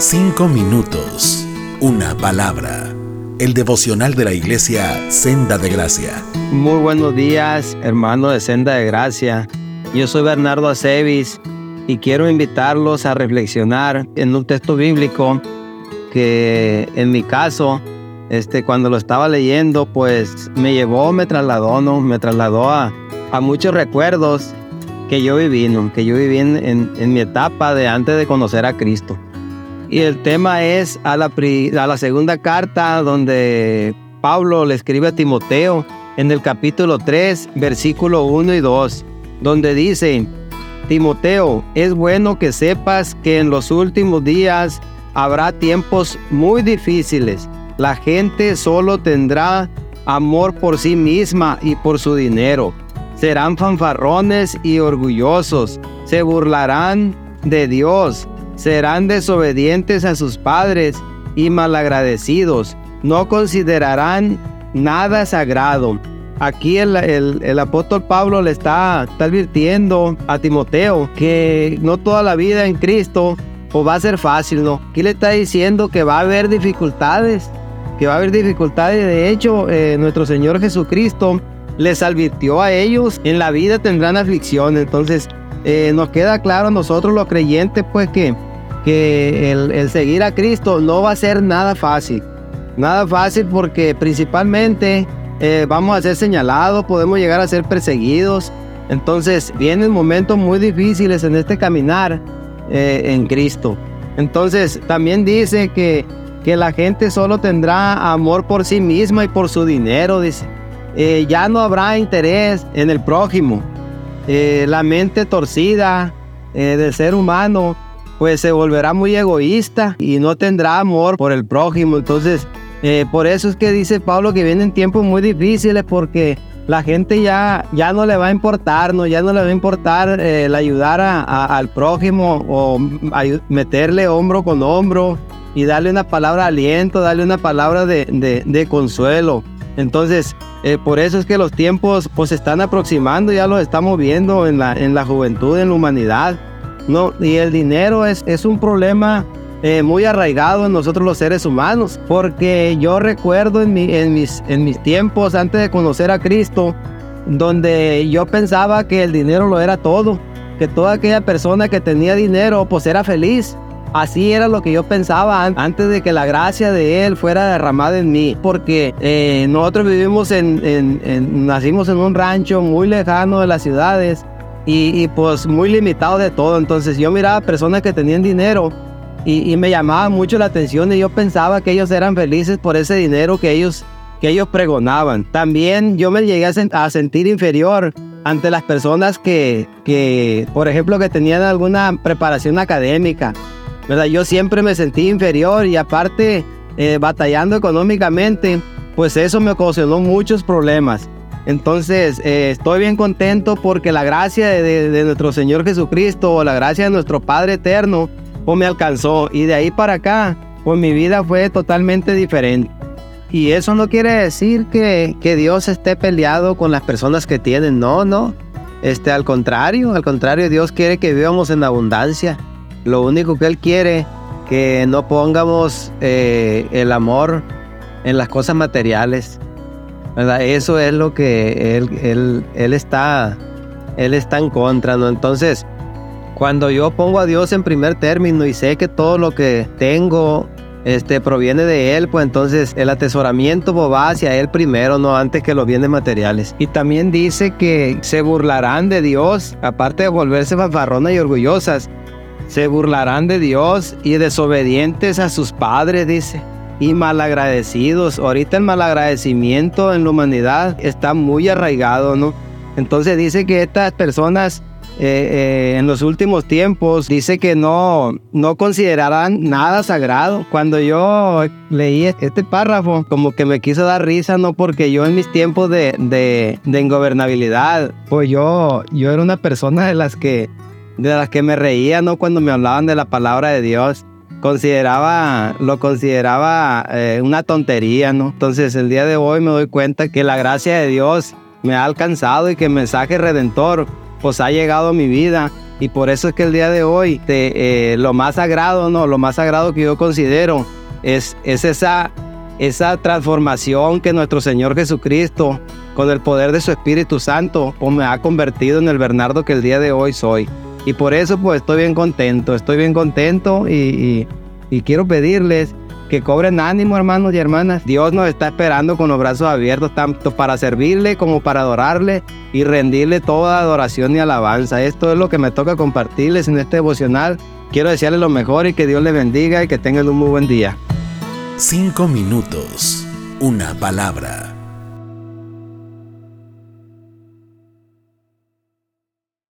Cinco minutos. Una palabra. El devocional de la iglesia Senda de Gracia. Muy buenos días, hermano de Senda de Gracia. Yo soy Bernardo Acevis y quiero invitarlos a reflexionar en un texto bíblico que en mi caso, este, cuando lo estaba leyendo, pues me llevó, me trasladó, ¿no? Me trasladó a, a muchos recuerdos que yo viví, ¿no? que yo viví en, en, mi etapa de antes de conocer a Cristo. Y el tema es a la, segunda carta donde Pablo le escribe a Timoteo en el capítulo 3, versículo 1 y 2, donde dice, Timoteo, es bueno que sepas que en los últimos días habrá tiempos muy difíciles. La gente solo tendrá amor por sí misma y por su dinero. Serán fanfarrones y orgullosos, se burlarán de Dios, serán desobedientes a sus padres y malagradecidos, no considerarán nada sagrado. Aquí el, apóstol Pablo le está, advirtiendo a Timoteo que no toda la vida en Cristo pues va a ser fácil, ¿no? Aquí le está diciendo que va a haber dificultades, que va a haber dificultades. De hecho, eh, nuestro Señor Jesucristo les advirtió a ellos, en la vida tendrán aflicción. Entonces, eh, nos queda claro a nosotros los creyentes, pues que, que el, seguir a Cristo no va a ser nada fácil. Nada fácil porque principalmente eh, vamos a ser señalados, podemos llegar a ser perseguidos. Entonces, vienen momentos muy difíciles en este caminar eh, en Cristo. Entonces, también dice que, que la gente solo tendrá amor por sí misma y por su dinero, dice. Eh, ya no habrá interés en el prójimo. La mente torcida del ser humano pues se volverá muy egoísta y no tendrá amor por el prójimo. Entonces, por eso es que dice Pablo que vienen tiempos muy difíciles porque la gente ya, ya no le va a importar, ¿no? ya no le va a importar el ayudar al prójimo o meterle hombro con hombro y darle una palabra de aliento, darle una palabra de, consuelo. Entonces, eh, por eso es que los tiempos pues se están aproximando, ya los estamos viendo en la, en la juventud, en la humanidad. ¿No? Y el dinero es, es un problema eh, muy arraigado en nosotros los seres humanos, porque yo recuerdo en, en, mis, en mis tiempos antes de conocer a Cristo, donde yo pensaba que el dinero lo era todo, que toda aquella persona que tenía dinero pues era feliz. Así era lo que yo pensaba antes de que la gracia de Él fuera derramada en mí, porque eh, nosotros vivimos en, nacimos en un rancho muy lejano de las ciudades y, pues muy limitado de todo. Entonces yo miraba personas que tenían dinero y, me llamaba mucho la atención y yo pensaba que ellos eran felices por ese dinero que ellos, que ellos pregonaban. También yo me llegué a, sentir inferior ante las personas que, que, por ejemplo, que tenían alguna preparación académica yo siempre me sentí inferior y aparte eh, batallando económicamente, pues eso me ocasionó muchos problemas. Entonces, eh, estoy bien contento porque la gracia de, nuestro Señor Jesucristo o la gracia de nuestro Padre Eterno, pues me alcanzó. Y de ahí para acá, pues mi vida fue totalmente diferente. Y eso no quiere decir que, que Dios esté peleado con las personas que tienen, no, no. Este, al contrario, al contrario, Dios quiere que vivamos en abundancia. Lo único que Él quiere que no pongamos eh, el amor en las cosas materiales. Eso es lo que él, él, él, está, él está en contra. ¿no? Entonces, cuando yo pongo a Dios en primer término y sé que todo lo que tengo este, proviene de Él, pues entonces el atesoramiento va hacia Él primero, no antes que los bienes materiales. Y también dice que se burlarán de Dios, aparte de volverse fanfarronas y orgullosas se burlarán de Dios y desobedientes a sus padres, dice. Y malagradecidos. Ahorita el malagradecimiento en la humanidad está muy arraigado, ¿no? Entonces dice que estas personas eh, eh, en los últimos tiempos dice que no, no considerarán nada sagrado. Cuando yo leí este párrafo, como que me quiso dar risa, ¿no? Porque yo en mis tiempos de, de, de ingobernabilidad, pues yo, yo era una persona de las que de las que me reía, ¿no? Cuando me hablaban de la palabra de Dios. Consideraba, lo consideraba eh, una tontería, ¿no? Entonces el día de hoy me doy cuenta que la gracia de Dios me ha alcanzado y que el mensaje redentor pues ha llegado a mi vida Y por eso es que el día de hoy eh, lo más sagrado, no, lo más sagrado que yo considero es, es esa, esa transformación que nuestro Señor Jesucristo, con el poder de su Espíritu Santo, pues me ha convertido en el Bernardo que el día de hoy soy. Y por eso pues estoy bien contento, estoy bien contento y, y quiero pedirles que cobren ánimo, hermanos y hermanas. Dios nos está esperando con los brazos abiertos, tanto para servirle como para adorarle y rendirle toda adoración y alabanza. Esto es lo que me toca compartirles en este devocional. Quiero desearles lo mejor y que Dios les bendiga y que tengan un muy buen día. Cinco minutos, una palabra